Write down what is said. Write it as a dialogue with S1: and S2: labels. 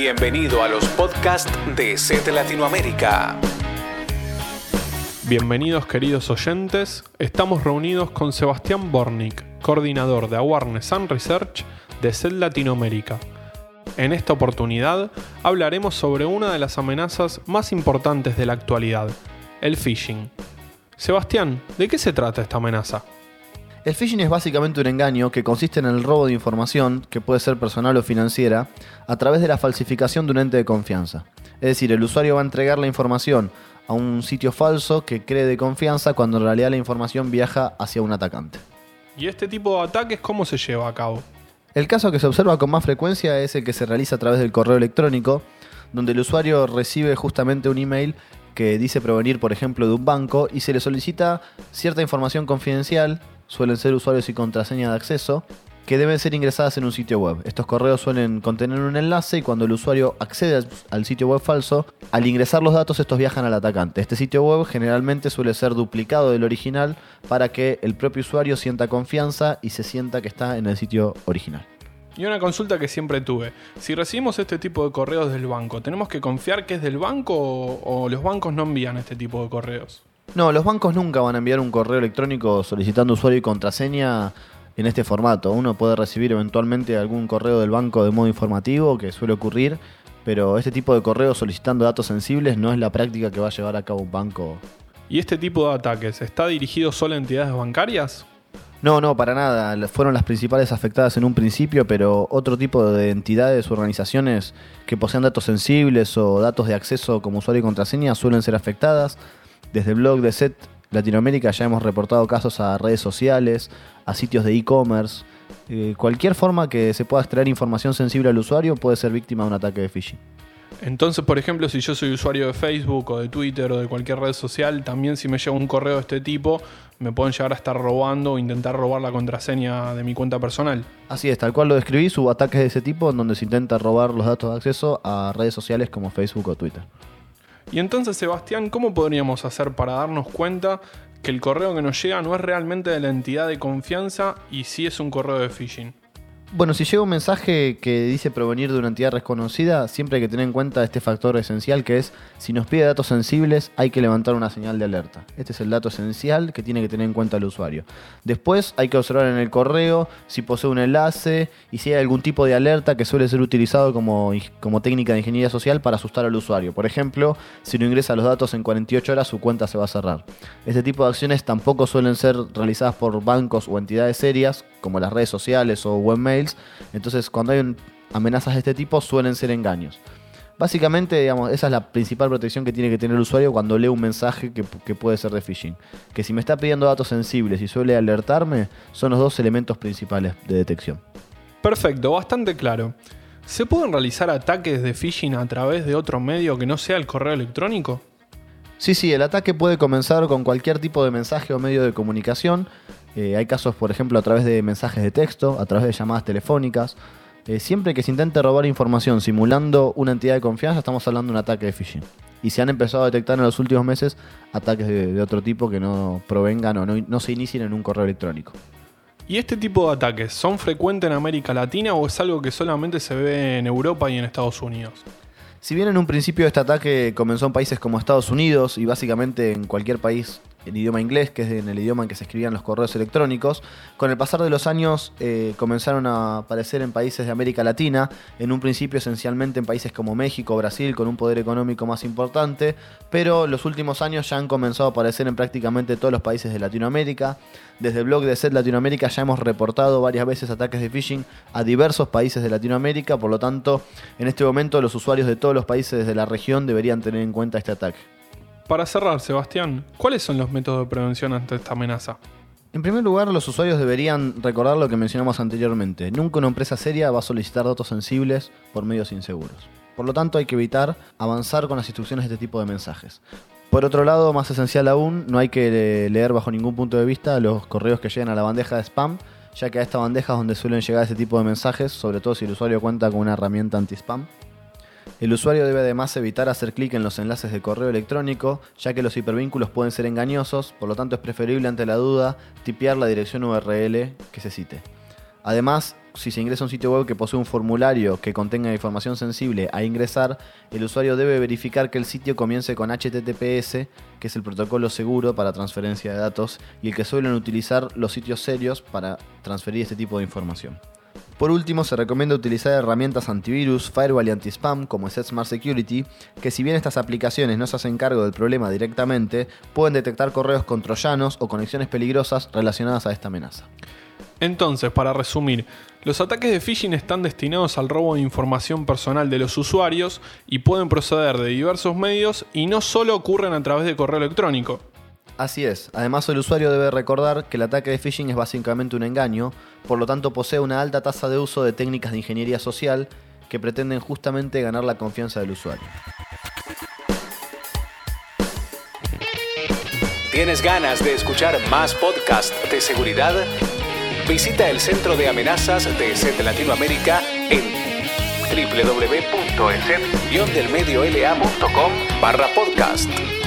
S1: Bienvenido a los podcasts de SET Latinoamérica.
S2: Bienvenidos queridos oyentes, estamos reunidos con Sebastián Bornik, coordinador de Awareness and Research de SET Latinoamérica. En esta oportunidad hablaremos sobre una de las amenazas más importantes de la actualidad, el phishing. Sebastián, ¿de qué se trata esta amenaza?
S3: El phishing es básicamente un engaño que consiste en el robo de información, que puede ser personal o financiera, a través de la falsificación de un ente de confianza. Es decir, el usuario va a entregar la información a un sitio falso que cree de confianza cuando en realidad la información viaja hacia un atacante.
S2: ¿Y este tipo de ataques cómo se lleva a cabo?
S3: El caso que se observa con más frecuencia es el que se realiza a través del correo electrónico, donde el usuario recibe justamente un email que dice provenir, por ejemplo, de un banco y se le solicita cierta información confidencial suelen ser usuarios y contraseña de acceso que deben ser ingresadas en un sitio web. Estos correos suelen contener un enlace y cuando el usuario accede al sitio web falso, al ingresar los datos estos viajan al atacante. Este sitio web generalmente suele ser duplicado del original para que el propio usuario sienta confianza y se sienta que está en el sitio original.
S2: Y una consulta que siempre tuve. Si recibimos este tipo de correos del banco, ¿tenemos que confiar que es del banco o, o los bancos no envían este tipo de correos?
S3: No, los bancos nunca van a enviar un correo electrónico solicitando usuario y contraseña en este formato. Uno puede recibir eventualmente algún correo del banco de modo informativo, que suele ocurrir, pero este tipo de correo solicitando datos sensibles no es la práctica que va a llevar a cabo un banco.
S2: ¿Y este tipo de ataques está dirigido solo a entidades bancarias?
S3: No, no, para nada. Fueron las principales afectadas en un principio, pero otro tipo de entidades o organizaciones que posean datos sensibles o datos de acceso como usuario y contraseña suelen ser afectadas. Desde el blog de SET Latinoamérica ya hemos reportado casos a redes sociales, a sitios de e-commerce. Eh, cualquier forma que se pueda extraer información sensible al usuario puede ser víctima de un ataque de phishing.
S2: Entonces, por ejemplo, si yo soy usuario de Facebook o de Twitter o de cualquier red social, también si me llega un correo de este tipo, me pueden llegar a estar robando o intentar robar la contraseña de mi cuenta personal.
S3: Así es, tal cual lo describí, hubo ataques de ese tipo en donde se intenta robar los datos de acceso a redes sociales como Facebook o Twitter.
S2: Y entonces, Sebastián, ¿cómo podríamos hacer para darnos cuenta que el correo que nos llega no es realmente de la entidad de confianza y sí es un correo de phishing?
S3: Bueno, si llega un mensaje que dice provenir de una entidad desconocida, siempre hay que tener en cuenta este factor esencial que es, si nos pide datos sensibles, hay que levantar una señal de alerta. Este es el dato esencial que tiene que tener en cuenta el usuario. Después hay que observar en el correo si posee un enlace y si hay algún tipo de alerta que suele ser utilizado como, como técnica de ingeniería social para asustar al usuario. Por ejemplo, si no ingresa los datos en 48 horas, su cuenta se va a cerrar. Este tipo de acciones tampoco suelen ser realizadas por bancos o entidades serias, como las redes sociales o Entonces, cuando hay amenazas de este tipo, suelen ser engaños. Básicamente, digamos, esa es la principal protección que tiene que tener el usuario cuando lee un mensaje que, que, puede ser de phishing. Que si me está pidiendo datos sensibles y suele alertarme, son los dos elementos principales de detección.
S2: Perfecto, bastante claro. ¿Se pueden realizar ataques de phishing a través de otro medio que no sea el correo electrónico?
S3: Sí, sí, el ataque puede comenzar con cualquier tipo de mensaje o medio de comunicación. Eh, hay casos, por ejemplo, a través de mensajes de texto, a través de llamadas telefónicas. Eh, siempre que se intente robar información simulando una entidad de confianza, estamos hablando de un ataque de phishing. Y se han empezado a detectar en los últimos meses ataques de, de otro tipo que no provengan o no, no se inicien en un correo electrónico.
S2: ¿Y este tipo de ataques son frecuentes en América Latina o es algo que solamente se ve en Europa y en Estados Unidos?
S3: Si bien en un principio este ataque comenzó en países como Estados Unidos y básicamente en cualquier país en idioma inglés, que es en el idioma en que se escribían los correos electrónicos. Con el pasar de los años eh, comenzaron a aparecer en países de América Latina, en un principio esencialmente en países como México, Brasil, con un poder económico más importante, pero los últimos años ya han comenzado a aparecer en prácticamente todos los países de Latinoamérica. Desde el blog de SET Latinoamérica ya hemos reportado varias veces ataques de phishing a diversos países de Latinoamérica, por lo tanto, en este momento los usuarios de todos los países de la región deberían tener en cuenta este ataque.
S2: Para cerrar, Sebastián, ¿cuáles son los métodos de prevención ante esta amenaza?
S3: En primer lugar, los usuarios deberían recordar lo que mencionamos anteriormente. Nunca una empresa seria va a solicitar datos sensibles por medios inseguros. Por lo tanto, hay que evitar avanzar con las instrucciones de este tipo de mensajes. Por otro lado, más esencial aún, no hay que leer bajo ningún punto de vista los correos que llegan a la bandeja de spam, ya que a esta bandeja es donde suelen llegar este tipo de mensajes, sobre todo si el usuario cuenta con una herramienta anti-spam. El usuario debe además evitar hacer clic en los enlaces de correo electrónico, ya que los hipervínculos pueden ser engañosos, por lo tanto es preferible ante la duda tipear la dirección URL que se cite. Además, si se ingresa a un sitio web que posee un formulario que contenga información sensible a ingresar, el usuario debe verificar que el sitio comience con HTTPS, que es el protocolo seguro para transferencia de datos y el que suelen utilizar los sitios serios para transferir este tipo de información. Por último, se recomienda utilizar herramientas antivirus, firewall y anti-spam como Smart Security, que si bien estas aplicaciones no se hacen cargo del problema directamente, pueden detectar correos con troyanos o conexiones peligrosas relacionadas a esta amenaza.
S2: Entonces, para resumir, los ataques de phishing están destinados al robo de información personal de los usuarios y pueden proceder de diversos medios y no solo ocurren a través de correo electrónico.
S3: Así es, además el usuario debe recordar que el ataque de phishing es básicamente un engaño, por lo tanto posee una alta tasa de uso de técnicas de ingeniería social que pretenden justamente ganar la confianza del usuario.
S1: ¿Tienes ganas de escuchar más podcasts de seguridad? Visita el Centro de Amenazas de SET Latinoamérica en www.eset-delmediolaCom barra podcast.